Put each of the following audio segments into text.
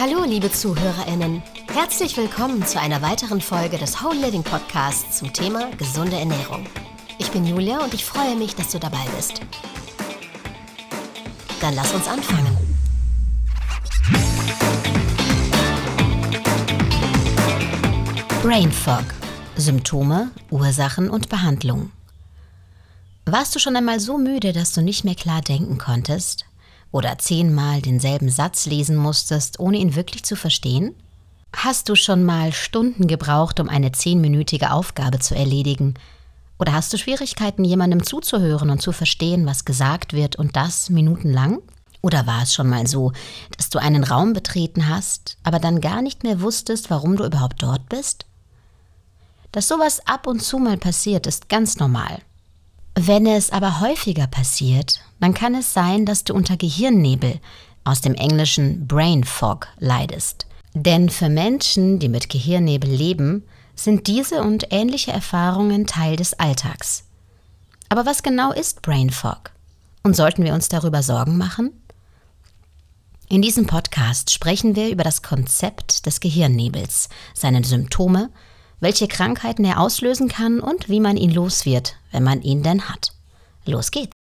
Hallo, liebe ZuhörerInnen. Herzlich willkommen zu einer weiteren Folge des Whole Living Podcasts zum Thema gesunde Ernährung. Ich bin Julia und ich freue mich, dass du dabei bist. Dann lass uns anfangen. Brain Fog. Symptome, Ursachen und Behandlung. Warst du schon einmal so müde, dass du nicht mehr klar denken konntest? Oder zehnmal denselben Satz lesen musstest, ohne ihn wirklich zu verstehen? Hast du schon mal Stunden gebraucht, um eine zehnminütige Aufgabe zu erledigen? Oder hast du Schwierigkeiten, jemandem zuzuhören und zu verstehen, was gesagt wird und das minutenlang? Oder war es schon mal so, dass du einen Raum betreten hast, aber dann gar nicht mehr wusstest, warum du überhaupt dort bist? Dass sowas ab und zu mal passiert, ist ganz normal. Wenn es aber häufiger passiert, dann kann es sein, dass du unter Gehirnnebel aus dem englischen Brain Fog leidest. Denn für Menschen, die mit Gehirnnebel leben, sind diese und ähnliche Erfahrungen Teil des Alltags. Aber was genau ist Brain Fog? Und sollten wir uns darüber Sorgen machen? In diesem Podcast sprechen wir über das Konzept des Gehirnnebels, seine Symptome, welche Krankheiten er auslösen kann und wie man ihn los wird, wenn man ihn denn hat. Los geht's!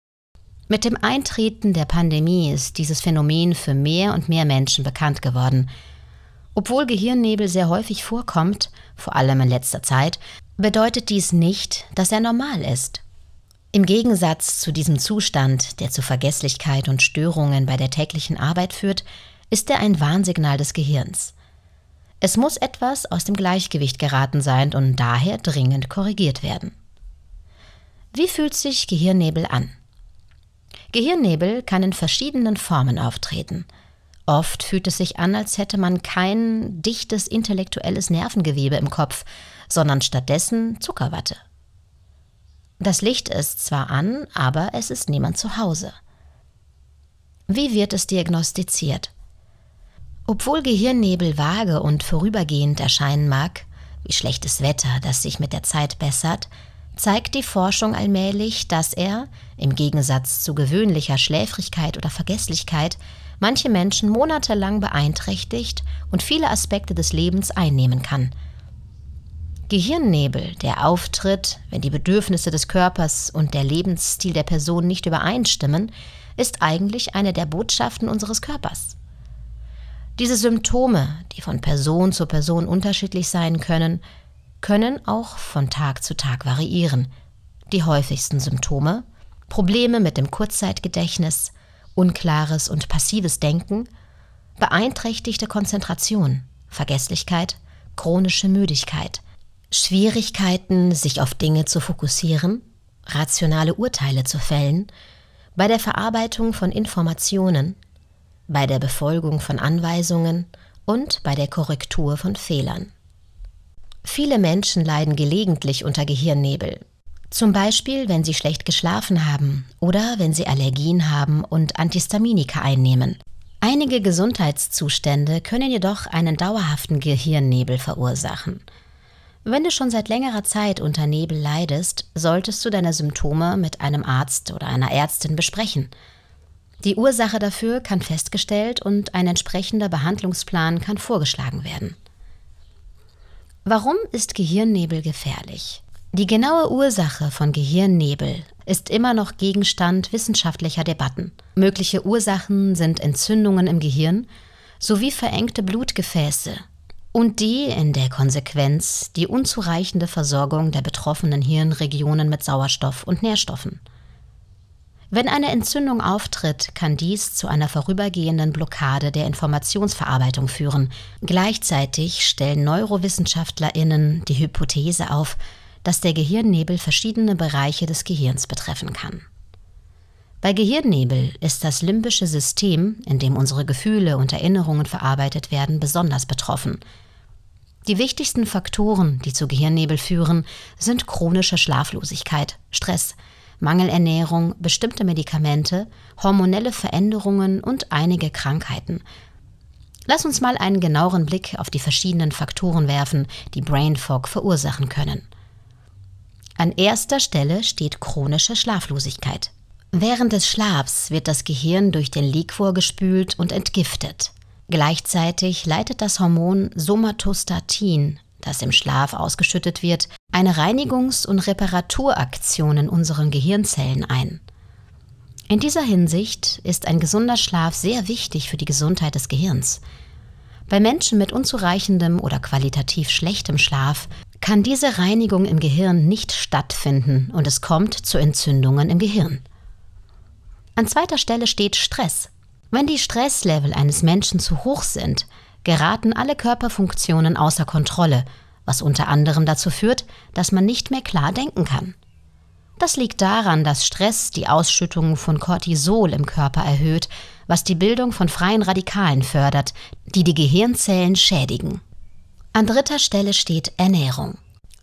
Mit dem Eintreten der Pandemie ist dieses Phänomen für mehr und mehr Menschen bekannt geworden. Obwohl Gehirnnebel sehr häufig vorkommt, vor allem in letzter Zeit, bedeutet dies nicht, dass er normal ist. Im Gegensatz zu diesem Zustand, der zu Vergesslichkeit und Störungen bei der täglichen Arbeit führt, ist er ein Warnsignal des Gehirns. Es muss etwas aus dem Gleichgewicht geraten sein und daher dringend korrigiert werden. Wie fühlt sich Gehirnnebel an? Gehirnnebel kann in verschiedenen Formen auftreten. Oft fühlt es sich an, als hätte man kein dichtes intellektuelles Nervengewebe im Kopf, sondern stattdessen Zuckerwatte. Das Licht ist zwar an, aber es ist niemand zu Hause. Wie wird es diagnostiziert? Obwohl Gehirnnebel vage und vorübergehend erscheinen mag, wie schlechtes Wetter, das sich mit der Zeit bessert, zeigt die Forschung allmählich, dass er, im Gegensatz zu gewöhnlicher Schläfrigkeit oder Vergesslichkeit, manche Menschen monatelang beeinträchtigt und viele Aspekte des Lebens einnehmen kann. Gehirnnebel, der auftritt, wenn die Bedürfnisse des Körpers und der Lebensstil der Person nicht übereinstimmen, ist eigentlich eine der Botschaften unseres Körpers. Diese Symptome, die von Person zu Person unterschiedlich sein können, können auch von Tag zu Tag variieren. Die häufigsten Symptome Probleme mit dem Kurzzeitgedächtnis, unklares und passives Denken, beeinträchtigte Konzentration, Vergesslichkeit, chronische Müdigkeit, Schwierigkeiten, sich auf Dinge zu fokussieren, rationale Urteile zu fällen, bei der Verarbeitung von Informationen, bei der Befolgung von Anweisungen und bei der Korrektur von Fehlern. Viele Menschen leiden gelegentlich unter Gehirnnebel, zum Beispiel wenn sie schlecht geschlafen haben oder wenn sie Allergien haben und Antihistaminika einnehmen. Einige Gesundheitszustände können jedoch einen dauerhaften Gehirnnebel verursachen. Wenn du schon seit längerer Zeit unter Nebel leidest, solltest du deine Symptome mit einem Arzt oder einer Ärztin besprechen – die Ursache dafür kann festgestellt und ein entsprechender Behandlungsplan kann vorgeschlagen werden. Warum ist Gehirnnebel gefährlich? Die genaue Ursache von Gehirnnebel ist immer noch Gegenstand wissenschaftlicher Debatten. Mögliche Ursachen sind Entzündungen im Gehirn sowie verengte Blutgefäße und die in der Konsequenz die unzureichende Versorgung der betroffenen Hirnregionen mit Sauerstoff und Nährstoffen. Wenn eine Entzündung auftritt, kann dies zu einer vorübergehenden Blockade der Informationsverarbeitung führen. Gleichzeitig stellen Neurowissenschaftlerinnen die Hypothese auf, dass der Gehirnnebel verschiedene Bereiche des Gehirns betreffen kann. Bei Gehirnnebel ist das limbische System, in dem unsere Gefühle und Erinnerungen verarbeitet werden, besonders betroffen. Die wichtigsten Faktoren, die zu Gehirnnebel führen, sind chronische Schlaflosigkeit, Stress, Mangelernährung, bestimmte Medikamente, hormonelle Veränderungen und einige Krankheiten. Lass uns mal einen genaueren Blick auf die verschiedenen Faktoren werfen, die Brain Fog verursachen können. An erster Stelle steht chronische Schlaflosigkeit. Während des Schlafs wird das Gehirn durch den Liquor gespült und entgiftet. Gleichzeitig leitet das Hormon Somatostatin, das im Schlaf ausgeschüttet wird, eine Reinigungs- und Reparaturaktion in unseren Gehirnzellen ein. In dieser Hinsicht ist ein gesunder Schlaf sehr wichtig für die Gesundheit des Gehirns. Bei Menschen mit unzureichendem oder qualitativ schlechtem Schlaf kann diese Reinigung im Gehirn nicht stattfinden und es kommt zu Entzündungen im Gehirn. An zweiter Stelle steht Stress. Wenn die Stresslevel eines Menschen zu hoch sind, geraten alle Körperfunktionen außer Kontrolle, was unter anderem dazu führt, dass man nicht mehr klar denken kann. Das liegt daran, dass Stress die Ausschüttung von Cortisol im Körper erhöht, was die Bildung von freien Radikalen fördert, die die Gehirnzellen schädigen. An dritter Stelle steht Ernährung.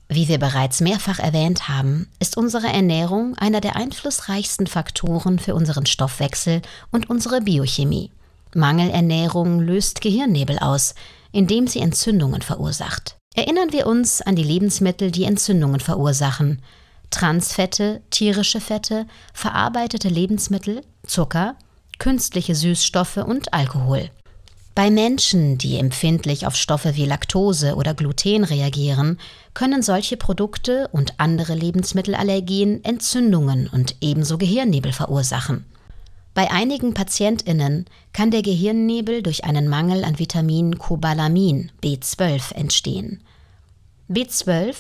Wie wir bereits mehrfach erwähnt haben, ist unsere Ernährung einer der einflussreichsten Faktoren für unseren Stoffwechsel und unsere Biochemie. Mangelernährung löst Gehirnnebel aus, indem sie Entzündungen verursacht. Erinnern wir uns an die Lebensmittel, die Entzündungen verursachen. Transfette, tierische Fette, verarbeitete Lebensmittel, Zucker, künstliche Süßstoffe und Alkohol. Bei Menschen, die empfindlich auf Stoffe wie Laktose oder Gluten reagieren, können solche Produkte und andere Lebensmittelallergien Entzündungen und ebenso Gehirnnebel verursachen. Bei einigen Patientinnen kann der Gehirnnebel durch einen Mangel an Vitamin Cobalamin B12 entstehen. B12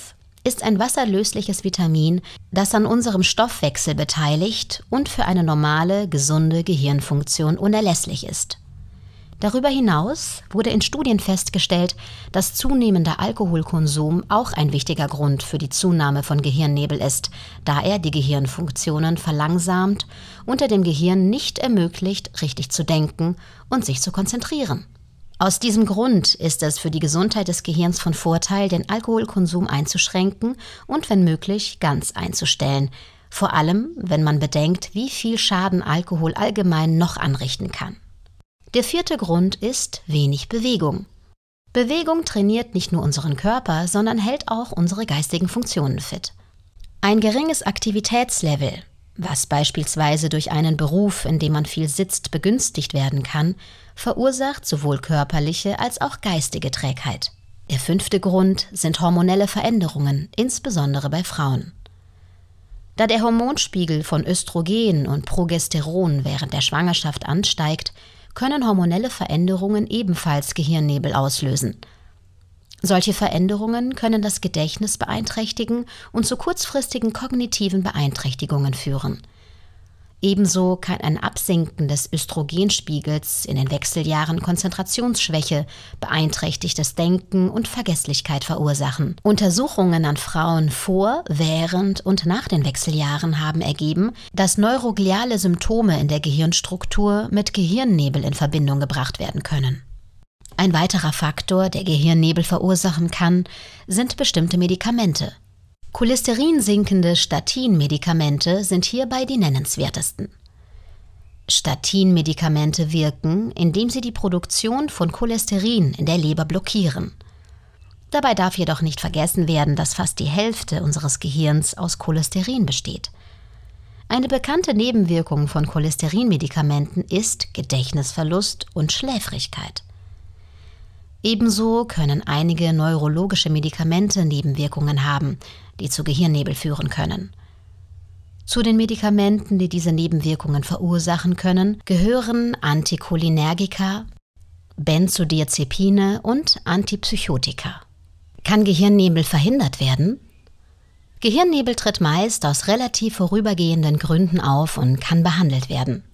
ist ein wasserlösliches Vitamin, das an unserem Stoffwechsel beteiligt und für eine normale, gesunde Gehirnfunktion unerlässlich ist. Darüber hinaus wurde in Studien festgestellt, dass zunehmender Alkoholkonsum auch ein wichtiger Grund für die Zunahme von Gehirnnebel ist, da er die Gehirnfunktionen verlangsamt und er dem Gehirn nicht ermöglicht, richtig zu denken und sich zu konzentrieren. Aus diesem Grund ist es für die Gesundheit des Gehirns von Vorteil, den Alkoholkonsum einzuschränken und wenn möglich ganz einzustellen, vor allem wenn man bedenkt, wie viel Schaden Alkohol allgemein noch anrichten kann. Der vierte Grund ist wenig Bewegung. Bewegung trainiert nicht nur unseren Körper, sondern hält auch unsere geistigen Funktionen fit. Ein geringes Aktivitätslevel, was beispielsweise durch einen Beruf, in dem man viel sitzt, begünstigt werden kann, verursacht sowohl körperliche als auch geistige Trägheit. Der fünfte Grund sind hormonelle Veränderungen, insbesondere bei Frauen. Da der Hormonspiegel von Östrogen und Progesteron während der Schwangerschaft ansteigt, können hormonelle Veränderungen ebenfalls Gehirnnebel auslösen. Solche Veränderungen können das Gedächtnis beeinträchtigen und zu kurzfristigen kognitiven Beeinträchtigungen führen. Ebenso kann ein Absinken des Östrogenspiegels in den Wechseljahren Konzentrationsschwäche, beeinträchtigtes Denken und Vergesslichkeit verursachen. Untersuchungen an Frauen vor, während und nach den Wechseljahren haben ergeben, dass neurogliale Symptome in der Gehirnstruktur mit Gehirnnebel in Verbindung gebracht werden können. Ein weiterer Faktor, der Gehirnnebel verursachen kann, sind bestimmte Medikamente. Cholesterinsinkende Statinmedikamente sind hierbei die nennenswertesten. Statinmedikamente wirken, indem sie die Produktion von Cholesterin in der Leber blockieren. Dabei darf jedoch nicht vergessen werden, dass fast die Hälfte unseres Gehirns aus Cholesterin besteht. Eine bekannte Nebenwirkung von Cholesterinmedikamenten ist Gedächtnisverlust und Schläfrigkeit. Ebenso können einige neurologische Medikamente Nebenwirkungen haben, die zu Gehirnnebel führen können. Zu den Medikamenten, die diese Nebenwirkungen verursachen können, gehören Anticholinergika, Benzodiazepine und Antipsychotika. Kann Gehirnnebel verhindert werden? Gehirnnebel tritt meist aus relativ vorübergehenden Gründen auf und kann behandelt werden.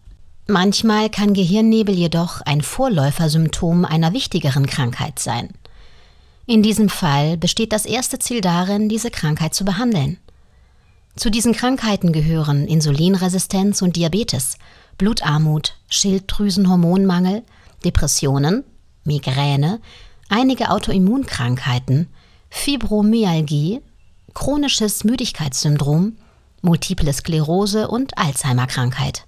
Manchmal kann Gehirnnebel jedoch ein Vorläufersymptom einer wichtigeren Krankheit sein. In diesem Fall besteht das erste Ziel darin, diese Krankheit zu behandeln. Zu diesen Krankheiten gehören Insulinresistenz und Diabetes, Blutarmut, Schilddrüsenhormonmangel, Depressionen, Migräne, einige Autoimmunkrankheiten, Fibromyalgie, chronisches Müdigkeitssyndrom, multiple Sklerose und Alzheimer-Krankheit.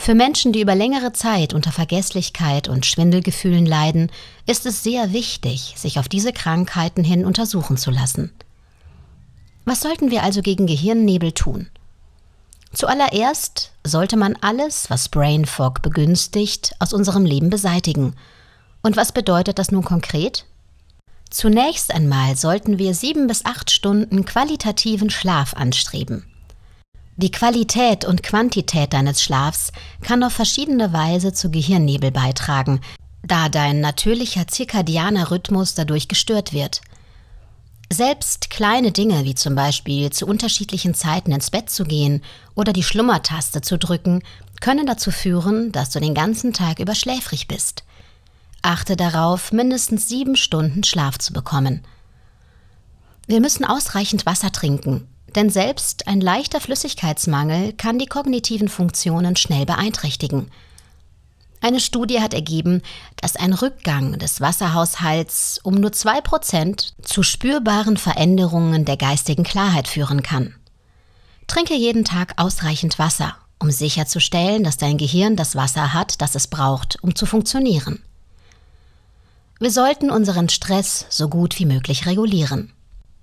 Für Menschen, die über längere Zeit unter Vergesslichkeit und Schwindelgefühlen leiden, ist es sehr wichtig, sich auf diese Krankheiten hin untersuchen zu lassen. Was sollten wir also gegen Gehirnnebel tun? Zuallererst sollte man alles, was Brain Fog begünstigt, aus unserem Leben beseitigen Und was bedeutet das nun konkret? Zunächst einmal sollten wir sieben bis acht Stunden qualitativen Schlaf anstreben. Die Qualität und Quantität deines Schlafs kann auf verschiedene Weise zu Gehirnnebel beitragen, da dein natürlicher zirkadianer Rhythmus dadurch gestört wird. Selbst kleine Dinge wie zum Beispiel zu unterschiedlichen Zeiten ins Bett zu gehen oder die Schlummertaste zu drücken, können dazu führen, dass du den ganzen Tag über schläfrig bist. Achte darauf, mindestens sieben Stunden Schlaf zu bekommen. Wir müssen ausreichend Wasser trinken, denn selbst ein leichter Flüssigkeitsmangel kann die kognitiven Funktionen schnell beeinträchtigen. Eine Studie hat ergeben, dass ein Rückgang des Wasserhaushalts um nur 2% zu spürbaren Veränderungen der geistigen Klarheit führen kann. Trinke jeden Tag ausreichend Wasser, um sicherzustellen, dass dein Gehirn das Wasser hat, das es braucht, um zu funktionieren. Wir sollten unseren Stress so gut wie möglich regulieren.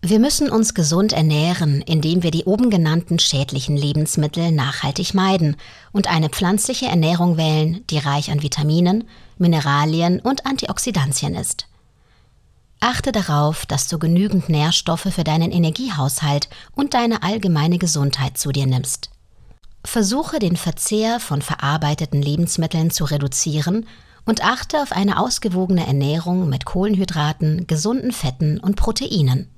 Wir müssen uns gesund ernähren, indem wir die oben genannten schädlichen Lebensmittel nachhaltig meiden und eine pflanzliche Ernährung wählen, die reich an Vitaminen, Mineralien und Antioxidantien ist. Achte darauf, dass du genügend Nährstoffe für deinen Energiehaushalt und deine allgemeine Gesundheit zu dir nimmst. Versuche den Verzehr von verarbeiteten Lebensmitteln zu reduzieren und achte auf eine ausgewogene Ernährung mit Kohlenhydraten, gesunden Fetten und Proteinen.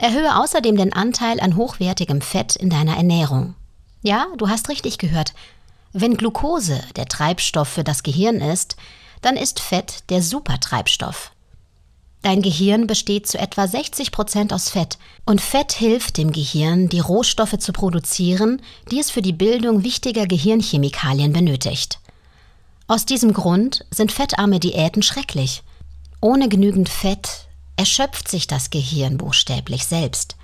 Erhöhe außerdem den Anteil an hochwertigem Fett in deiner Ernährung. Ja, du hast richtig gehört. Wenn Glucose der Treibstoff für das Gehirn ist, dann ist Fett der Supertreibstoff. Dein Gehirn besteht zu etwa 60 Prozent aus Fett und Fett hilft dem Gehirn, die Rohstoffe zu produzieren, die es für die Bildung wichtiger Gehirnchemikalien benötigt. Aus diesem Grund sind fettarme Diäten schrecklich. Ohne genügend Fett erschöpft sich das Gehirn buchstäblich selbst.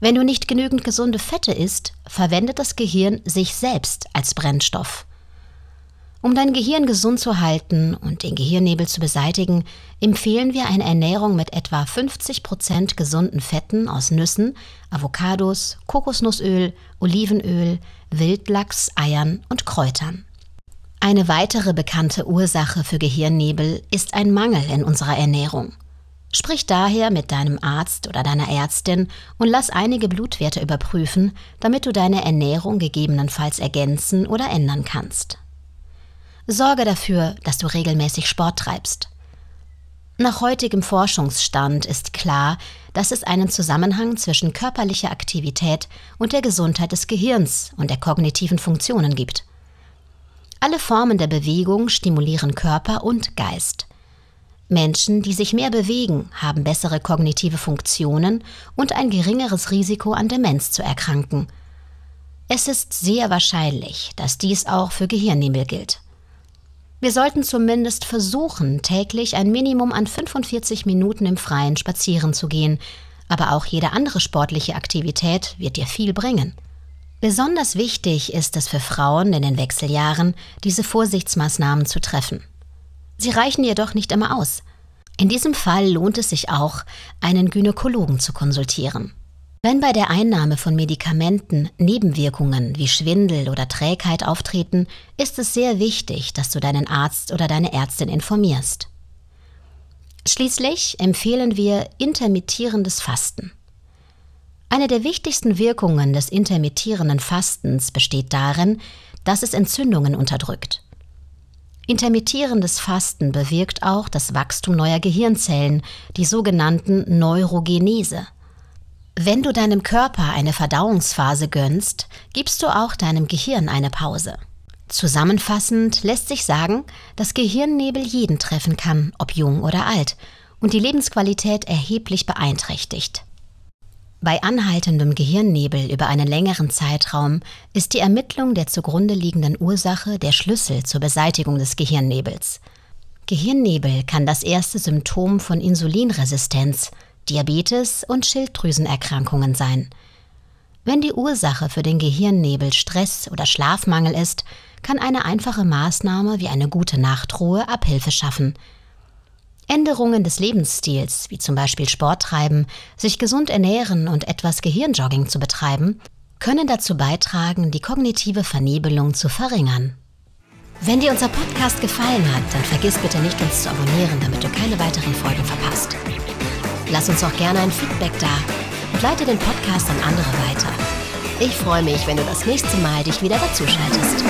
Wenn du nicht genügend gesunde Fette isst, verwendet das Gehirn sich selbst als Brennstoff. Um dein Gehirn gesund zu halten und den Gehirnnebel zu beseitigen, empfehlen wir eine Ernährung mit etwa 50% gesunden Fetten aus Nüssen, Avocados, Kokosnussöl, Olivenöl, Wildlachs, Eiern und Kräutern. Eine weitere bekannte Ursache für Gehirnnebel ist ein Mangel in unserer Ernährung. Sprich daher mit deinem Arzt oder deiner Ärztin und lass einige Blutwerte überprüfen, damit du deine Ernährung gegebenenfalls ergänzen oder ändern kannst. Sorge dafür, dass du regelmäßig Sport treibst. Nach heutigem Forschungsstand ist klar, dass es einen Zusammenhang zwischen körperlicher Aktivität und der Gesundheit des Gehirns und der kognitiven Funktionen gibt. Alle Formen der Bewegung stimulieren Körper und Geist. Menschen, die sich mehr bewegen, haben bessere kognitive Funktionen und ein geringeres Risiko an Demenz zu erkranken. Es ist sehr wahrscheinlich, dass dies auch für Gehirnnebel gilt. Wir sollten zumindest versuchen, täglich ein Minimum an 45 Minuten im Freien spazieren zu gehen, aber auch jede andere sportliche Aktivität wird dir viel bringen. Besonders wichtig ist es für Frauen in den Wechseljahren, diese Vorsichtsmaßnahmen zu treffen. Sie reichen jedoch nicht immer aus. In diesem Fall lohnt es sich auch, einen Gynäkologen zu konsultieren. Wenn bei der Einnahme von Medikamenten Nebenwirkungen wie Schwindel oder Trägheit auftreten, ist es sehr wichtig, dass du deinen Arzt oder deine Ärztin informierst. Schließlich empfehlen wir intermittierendes Fasten. Eine der wichtigsten Wirkungen des intermittierenden Fastens besteht darin, dass es Entzündungen unterdrückt. Intermittierendes Fasten bewirkt auch das Wachstum neuer Gehirnzellen, die sogenannten Neurogenese. Wenn du deinem Körper eine Verdauungsphase gönnst, gibst du auch deinem Gehirn eine Pause. Zusammenfassend lässt sich sagen, dass Gehirnnebel jeden treffen kann, ob jung oder alt, und die Lebensqualität erheblich beeinträchtigt. Bei anhaltendem Gehirnnebel über einen längeren Zeitraum ist die Ermittlung der zugrunde liegenden Ursache der Schlüssel zur Beseitigung des Gehirnnebels. Gehirnnebel kann das erste Symptom von Insulinresistenz, Diabetes und Schilddrüsenerkrankungen sein. Wenn die Ursache für den Gehirnnebel Stress oder Schlafmangel ist, kann eine einfache Maßnahme wie eine gute Nachtruhe Abhilfe schaffen – Änderungen des Lebensstils, wie zum Beispiel Sport treiben, sich gesund ernähren und etwas Gehirnjogging zu betreiben, können dazu beitragen, die kognitive Vernebelung zu verringern. Wenn dir unser Podcast gefallen hat, dann vergiss bitte nicht, uns zu abonnieren, damit du keine weiteren Folgen verpasst. Lass uns auch gerne ein Feedback da und leite den Podcast an andere weiter. Ich freue mich, wenn du das nächste Mal dich wieder dazuschaltest.